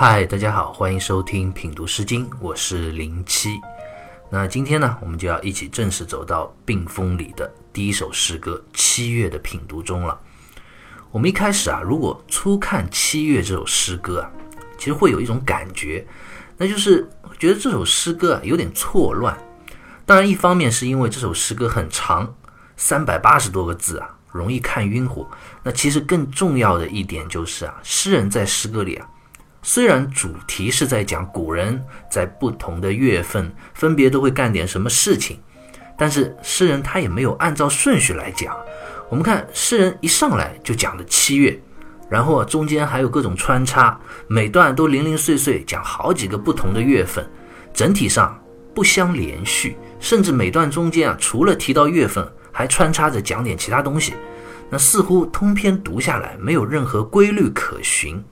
嗨，大家好，欢迎收听品读诗经，我是零七。那今天呢，我们就要一起正式走到病风里的第一首诗歌《七月》的品读中了。我们一开始啊，如果初看《七月》这首诗歌啊，其实会有一种感觉，那就是觉得这首诗歌啊有点错乱。当然，一方面是因为这首诗歌很长，三百八十多个字啊，容易看晕乎。那其实更重要的一点就是啊，诗人在诗歌里啊。虽然主题是在讲古人在不同的月份分别都会干点什么事情，但是诗人他也没有按照顺序来讲。我们看诗人一上来就讲的七月，然后中间还有各种穿插，每段都零零碎碎讲好几个不同的月份，整体上不相连续，甚至每段中间啊除了提到月份，还穿插着讲点其他东西，那似乎通篇读下来没有任何规律可循。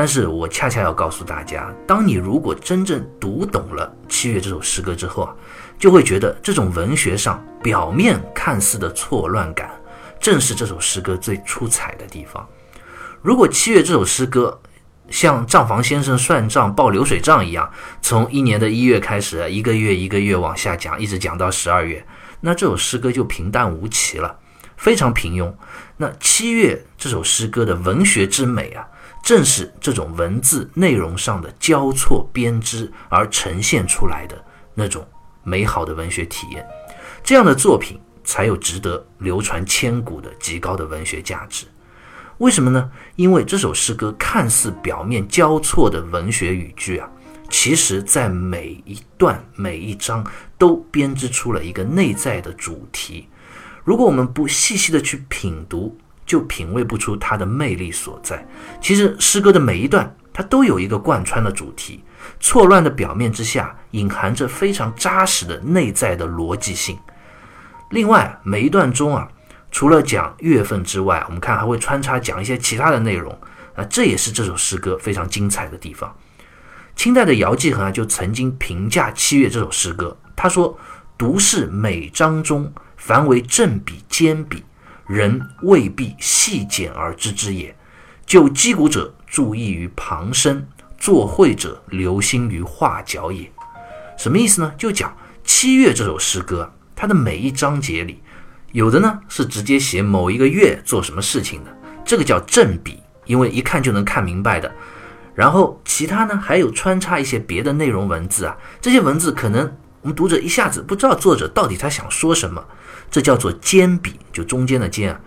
但是我恰恰要告诉大家，当你如果真正读懂了《七月》这首诗歌之后啊，就会觉得这种文学上表面看似的错乱感，正是这首诗歌最出彩的地方。如果《七月》这首诗歌像账房先生算账报流水账一样，从一年的一月开始，一个月一个月往下讲，一直讲到十二月，那这首诗歌就平淡无奇了，非常平庸。那《七月》这首诗歌的文学之美啊！正是这种文字内容上的交错编织而呈现出来的那种美好的文学体验，这样的作品才有值得流传千古的极高的文学价值。为什么呢？因为这首诗歌看似表面交错的文学语句啊，其实在每一段每一章都编织出了一个内在的主题。如果我们不细细的去品读，就品味不出它的魅力所在。其实诗歌的每一段，它都有一个贯穿的主题。错乱的表面之下，隐含着非常扎实的内在的逻辑性。另外，每一段中啊，除了讲月份之外，我们看还会穿插讲一些其他的内容啊，这也是这首诗歌非常精彩的地方。清代的姚继恒啊，就曾经评价《七月》这首诗歌，他说：“读是每章中，凡为正笔兼笔。”人未必细简而知之也。就击鼓者注意于旁声，作会者留心于画角也。什么意思呢？就讲七月这首诗歌，它的每一章节里，有的呢是直接写某一个月做什么事情的，这个叫正笔，因为一看就能看明白的。然后其他呢还有穿插一些别的内容文字啊，这些文字可能我们读者一下子不知道作者到底他想说什么。这叫做尖笔，就中间的尖啊。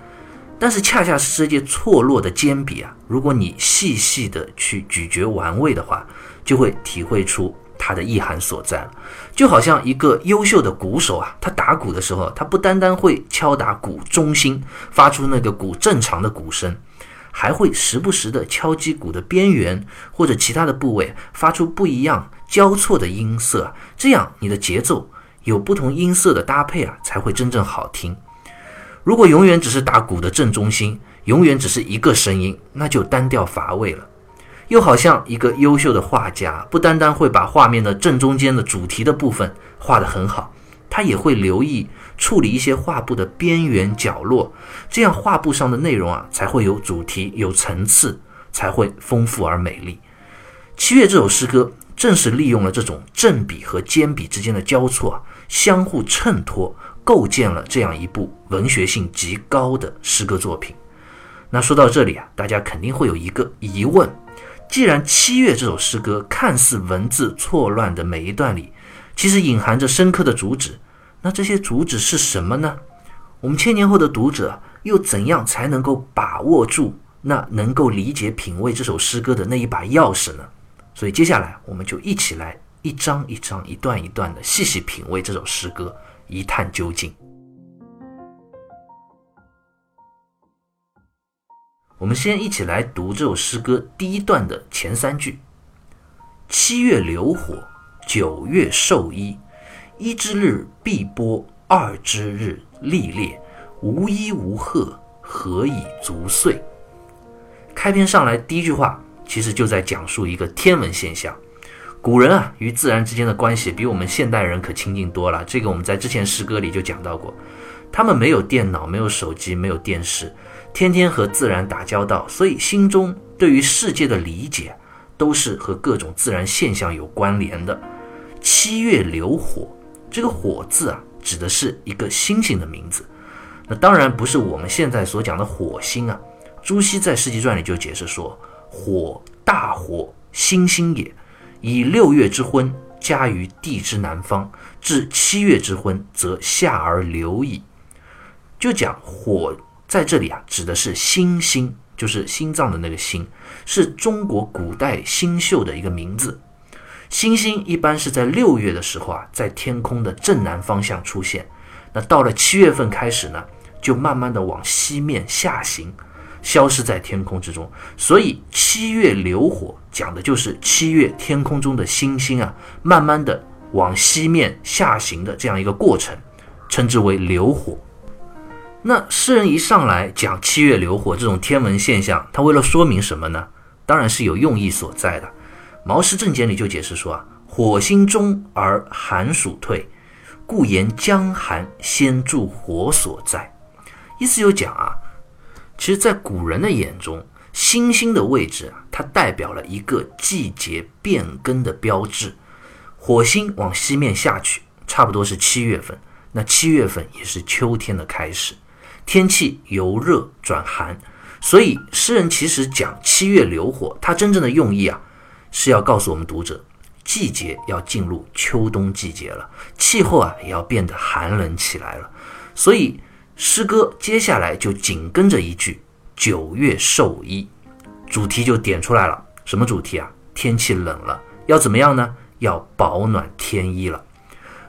但是恰恰是这些错落的尖笔啊，如果你细细的去咀嚼玩味的话，就会体会出它的意涵所在了。就好像一个优秀的鼓手啊，他打鼓的时候，他不单单会敲打鼓中心，发出那个鼓正常的鼓声，还会时不时的敲击鼓的边缘或者其他的部位，发出不一样交错的音色，这样你的节奏。有不同音色的搭配啊，才会真正好听。如果永远只是打鼓的正中心，永远只是一个声音，那就单调乏味了。又好像一个优秀的画家，不单单会把画面的正中间的主题的部分画得很好，他也会留意处理一些画布的边缘角落，这样画布上的内容啊，才会有主题、有层次，才会丰富而美丽。七月这首诗歌。正是利用了这种正笔和尖笔之间的交错啊，相互衬托，构建了这样一部文学性极高的诗歌作品。那说到这里啊，大家肯定会有一个疑问：既然《七月》这首诗歌看似文字错乱的每一段里，其实隐含着深刻的主旨，那这些主旨是什么呢？我们千年后的读者又怎样才能够把握住那能够理解品味这首诗歌的那一把钥匙呢？所以接下来，我们就一起来一章一章、一段一段的细细品味这首诗歌，一探究竟。我们先一起来读这首诗歌第一段的前三句：七月流火，九月授衣，一之日必播，二之日历烈，无衣无贺，何以足岁？开篇上来第一句话。其实就在讲述一个天文现象。古人啊，与自然之间的关系比我们现代人可亲近多了。这个我们在之前诗歌里就讲到过。他们没有电脑，没有手机，没有电视，天天和自然打交道，所以心中对于世界的理解都是和各种自然现象有关联的。七月流火，这个火字啊，指的是一个星星的名字。那当然不是我们现在所讲的火星啊。朱熹在《世纪传》里就解释说：“火，大火，星星也。以六月之昏，加于地之南方，至七月之昏，则下而流矣。”就讲火在这里啊，指的是星星，就是心脏的那个星，是中国古代星宿的一个名字。星星一般是在六月的时候啊，在天空的正南方向出现。那到了七月份开始呢，就慢慢的往西面下行，消失在天空之中。所以七月流火讲的就是七月天空中的星星啊，慢慢的往西面下行的这样一个过程，称之为流火。那诗人一上来讲七月流火这种天文现象，他为了说明什么呢？当然是有用意所在的。《毛氏正解》里就解释说啊，火星中而寒暑退，故言江寒先助火所在。意思就讲啊，其实，在古人的眼中，星星的位置啊，它代表了一个季节变更的标志。火星往西面下去，差不多是七月份。那七月份也是秋天的开始，天气由热转寒，所以诗人其实讲七月流火，他真正的用意啊。是要告诉我们读者，季节要进入秋冬季节了，气候啊也要变得寒冷起来了。所以诗歌接下来就紧跟着一句“九月授衣”，主题就点出来了。什么主题啊？天气冷了，要怎么样呢？要保暖添衣了。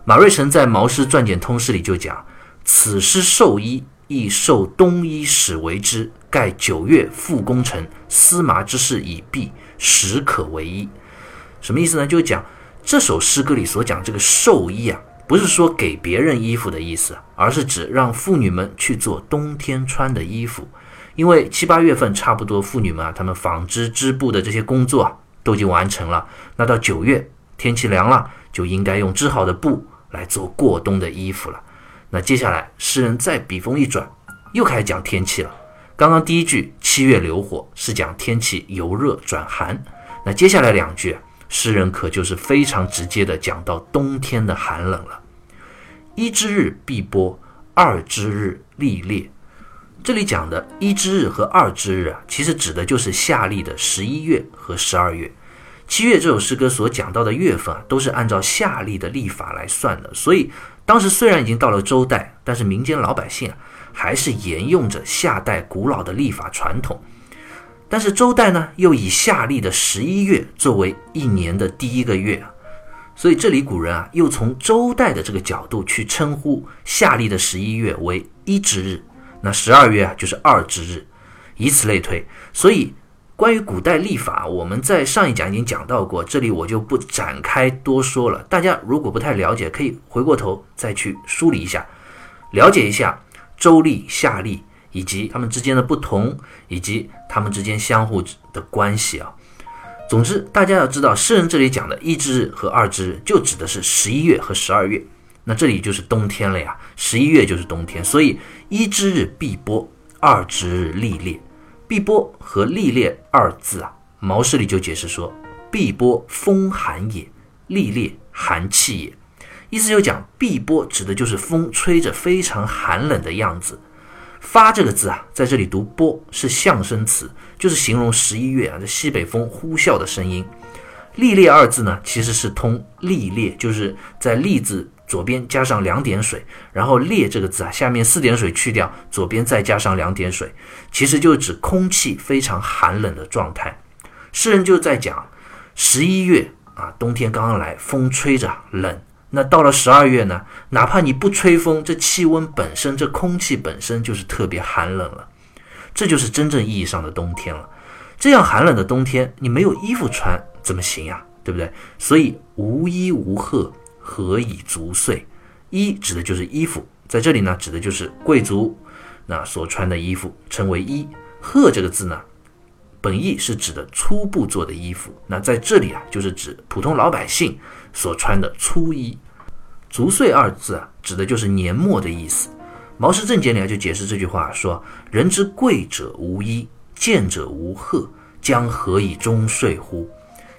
马瑞辰在《毛诗传简通释》里就讲：“此诗授衣，亦受冬衣始为之。盖九月复工程，司麻之事已毕。”时可为衣，什么意思呢？就讲这首诗歌里所讲这个寿衣啊，不是说给别人衣服的意思，而是指让妇女们去做冬天穿的衣服。因为七八月份差不多，妇女们啊，她们纺织织布的这些工作啊，都已经完成了。那到九月天气凉了，就应该用织好的布来做过冬的衣服了。那接下来诗人再笔锋一转，又开始讲天气了。刚刚第一句“七月流火”是讲天气由热转寒，那接下来两句，诗人可就是非常直接的讲到冬天的寒冷了。一之日必波，二之日历烈。这里讲的一之日和二之日啊，其实指的就是夏历的十一月和十二月。七月这首诗歌所讲到的月份啊，都是按照夏历的历法来算的。所以当时虽然已经到了周代，但是民间老百姓啊。还是沿用着夏代古老的历法传统，但是周代呢，又以夏历的十一月作为一年的第一个月，所以这里古人啊，又从周代的这个角度去称呼夏历的十一月为一之日，那十二月啊就是二之日，以此类推。所以关于古代历法，我们在上一讲已经讲到过，这里我就不展开多说了。大家如果不太了解，可以回过头再去梳理一下，了解一下。周历、夏历以及它们之间的不同，以及它们之间相互的关系啊。总之，大家要知道，诗人这里讲的一之日和二之日，就指的是十一月和十二月。那这里就是冬天了呀，十一月就是冬天，所以一之日必播，二之日历烈。必播和历烈二字啊，毛诗里就解释说：必播风寒也，历烈寒气也。意思就讲，碧波指的就是风吹着非常寒冷的样子。发这个字啊，在这里读波是象声词，就是形容十一月啊这西北风呼啸的声音。历烈二字呢，其实是通历烈，就是在历字左边加上两点水，然后烈这个字啊，下面四点水去掉，左边再加上两点水，其实就指空气非常寒冷的状态。诗人就在讲十一月啊，冬天刚刚来，风吹着冷。那到了十二月呢？哪怕你不吹风，这气温本身，这空气本身就是特别寒冷了。这就是真正意义上的冬天了。这样寒冷的冬天，你没有衣服穿怎么行呀？对不对？所以无衣无褐，何以足岁？衣指的就是衣服，在这里呢，指的就是贵族那所穿的衣服，称为衣。褐这个字呢，本意是指的粗布做的衣服，那在这里啊，就是指普通老百姓所穿的粗衣。足岁二字啊，指的就是年末的意思。毛氏正解里啊就解释这句话说：“人之贵者无衣，贱者无褐，将何以终岁乎？”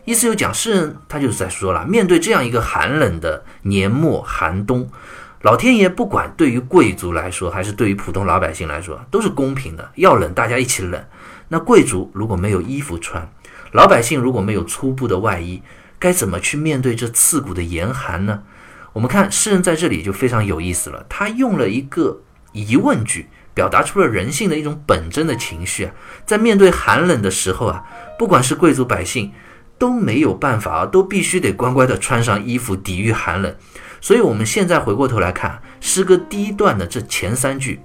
意思就讲诗人他就是在说了，面对这样一个寒冷的年末寒冬，老天爷不管对于贵族来说，还是对于普通老百姓来说，都是公平的。要冷，大家一起冷。那贵族如果没有衣服穿，老百姓如果没有粗布的外衣，该怎么去面对这刺骨的严寒呢？我们看诗人在这里就非常有意思了，他用了一个疑问句，表达出了人性的一种本真的情绪啊。在面对寒冷的时候啊，不管是贵族百姓都没有办法啊，都必须得乖乖的穿上衣服抵御寒冷。所以，我们现在回过头来看诗歌第一段的这前三句，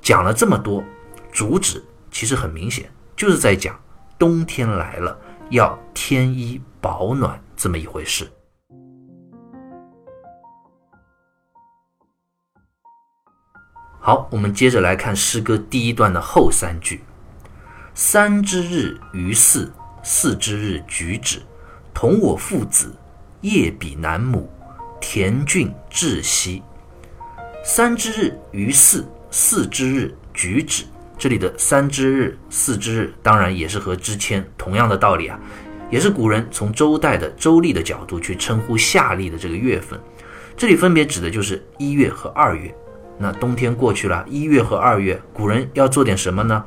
讲了这么多，主旨其实很明显，就是在讲冬天来了要添衣保暖这么一回事。好，我们接着来看诗歌第一段的后三句：“三之日于四，四之日举止，同我父子，夜比南亩，田郡至兮。”三之日于四，四之日举止。这里的三之日、四之日，当然也是和之前同样的道理啊，也是古人从周代的周历的角度去称呼夏历的这个月份。这里分别指的就是一月和二月。那冬天过去了，一月和二月，古人要做点什么呢？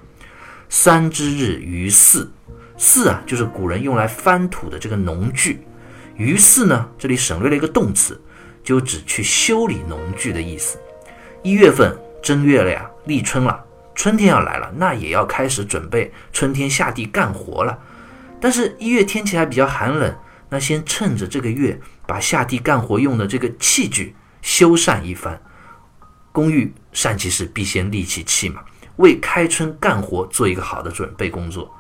三之日于四，四啊，就是古人用来翻土的这个农具。于四呢，这里省略了一个动词，就指去修理农具的意思。一月份正月了呀，立春了，春天要来了，那也要开始准备春天下地干活了。但是，一月天气还比较寒冷，那先趁着这个月，把下地干活用的这个器具修缮一番。工欲善其事，必先利其器嘛，为开春干活做一个好的准备工作。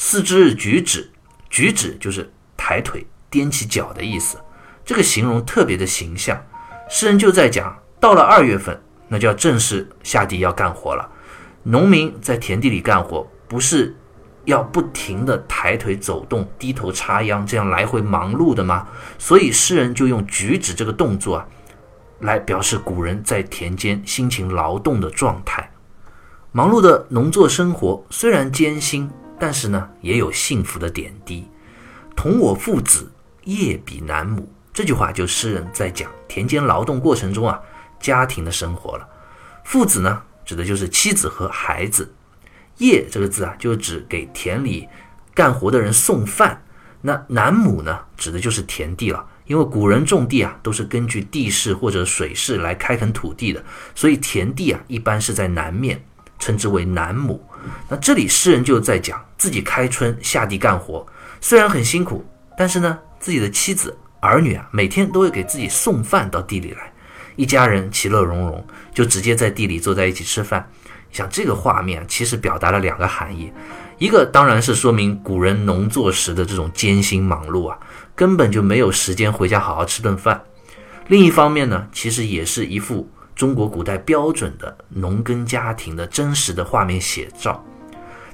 四肢举止，举止就是抬腿、踮起脚的意思。这个形容特别的形象。诗人就在讲，到了二月份，那就要正式下地要干活了。农民在田地里干活，不是要不停的抬腿走动、低头插秧，这样来回忙碌的吗？所以诗人就用举止这个动作啊。来表示古人在田间辛勤劳动的状态。忙碌的农作生活虽然艰辛，但是呢也有幸福的点滴。同我父子，夜比南亩。这句话就诗人在讲田间劳动过程中啊家庭的生活了。父子呢指的就是妻子和孩子。夜这个字啊就指给田里干活的人送饭。那南亩呢指的就是田地了。因为古人种地啊，都是根据地势或者水势来开垦土地的，所以田地啊一般是在南面，称之为南亩。那这里诗人就在讲自己开春下地干活，虽然很辛苦，但是呢，自己的妻子儿女啊，每天都会给自己送饭到地里来，一家人其乐融融，就直接在地里坐在一起吃饭。像这个画面，其实表达了两个含义，一个当然是说明古人农作时的这种艰辛忙碌啊。根本就没有时间回家好好吃顿饭。另一方面呢，其实也是一幅中国古代标准的农耕家庭的真实的画面写照。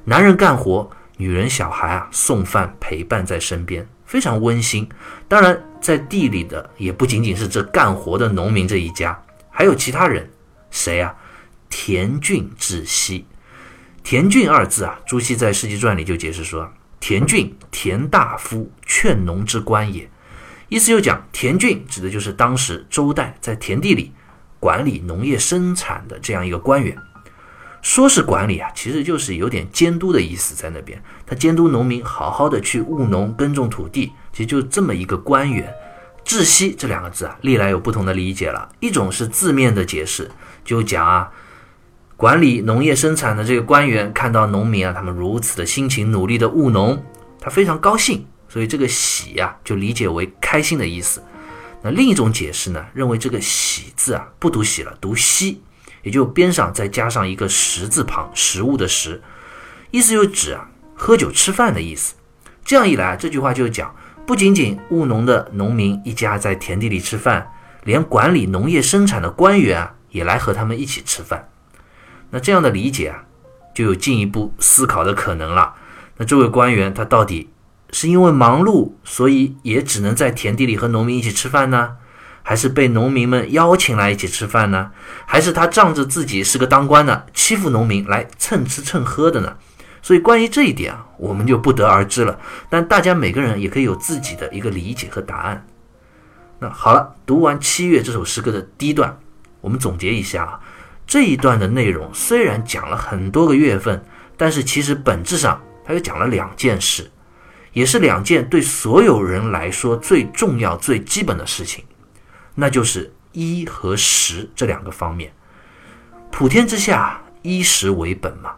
男人干活，女人、小孩啊送饭陪伴在身边，非常温馨。当然，在地里的也不仅仅是这干活的农民这一家，还有其他人。谁啊？田俊之熙。田俊二字啊，朱熹在《世纪传》里就解释说。田俊，田大夫，劝农之官也。意思就讲，田俊指的就是当时周代在田地里管理农业生产的这样一个官员。说是管理啊，其实就是有点监督的意思在那边。他监督农民好好的去务农耕种土地，其实就这么一个官员。窒息这两个字啊，历来有不同的理解了。一种是字面的解释，就讲啊。管理农业生产的这个官员看到农民啊，他们如此的辛勤努力的务农，他非常高兴，所以这个喜呀就理解为开心的意思。那另一种解释呢，认为这个喜字啊不读喜了，读息，也就边上再加上一个食字旁，食物的食，意思就指啊喝酒吃饭的意思。这样一来，这句话就讲，不仅仅务农的农民一家在田地里吃饭，连管理农业生产的官员啊也来和他们一起吃饭。那这样的理解啊，就有进一步思考的可能了。那这位官员他到底是因为忙碌，所以也只能在田地里和农民一起吃饭呢？还是被农民们邀请来一起吃饭呢？还是他仗着自己是个当官的，欺负农民来蹭吃蹭喝的呢？所以关于这一点啊，我们就不得而知了。但大家每个人也可以有自己的一个理解和答案。那好了，读完《七月》这首诗歌的第一段，我们总结一下啊，这一段的内容虽然讲了很多个月份，但是其实本质上它又讲了两件事，也是两件对所有人来说最重要、最基本的事情，那就是衣和食这两个方面。普天之下，衣食为本嘛，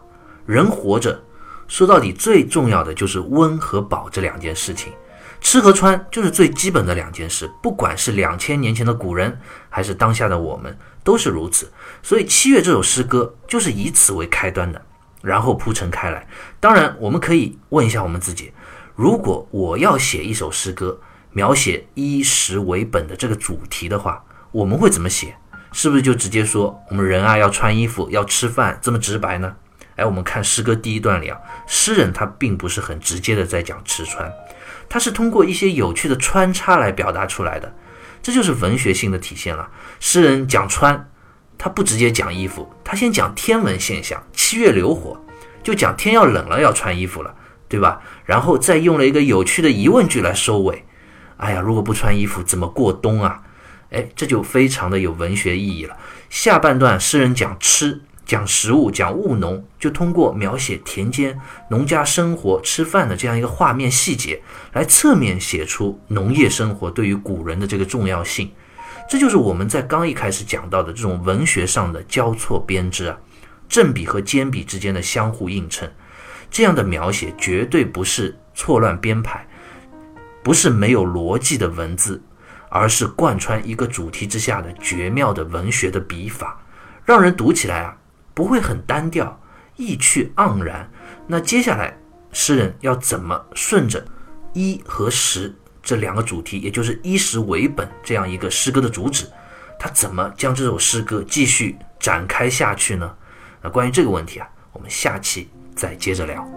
人活着。说到底，最重要的就是温和饱这两件事情，吃和穿就是最基本的两件事。不管是两千年前的古人，还是当下的我们，都是如此。所以《七月》这首诗歌就是以此为开端的，然后铺陈开来。当然，我们可以问一下我们自己：如果我要写一首诗歌，描写衣食为本的这个主题的话，我们会怎么写？是不是就直接说我们人啊要穿衣服、要吃饭这么直白呢？哎，我们看诗歌第一段里啊，诗人他并不是很直接的在讲吃穿，他是通过一些有趣的穿插来表达出来的，这就是文学性的体现了。诗人讲穿，他不直接讲衣服，他先讲天文现象，七月流火，就讲天要冷了要穿衣服了，对吧？然后再用了一个有趣的疑问句来收尾。哎呀，如果不穿衣服怎么过冬啊？哎，这就非常的有文学意义了。下半段诗人讲吃。讲食物，讲务农，就通过描写田间农家生活、吃饭的这样一个画面细节，来侧面写出农业生活对于古人的这个重要性。这就是我们在刚一开始讲到的这种文学上的交错编织啊，正比和兼比之间的相互映衬。这样的描写绝对不是错乱编排，不是没有逻辑的文字，而是贯穿一个主题之下的绝妙的文学的笔法，让人读起来啊。不会很单调，意趣盎然。那接下来，诗人要怎么顺着衣和食这两个主题，也就是衣食为本这样一个诗歌的主旨，他怎么将这首诗歌继续展开下去呢？那关于这个问题啊，我们下期再接着聊。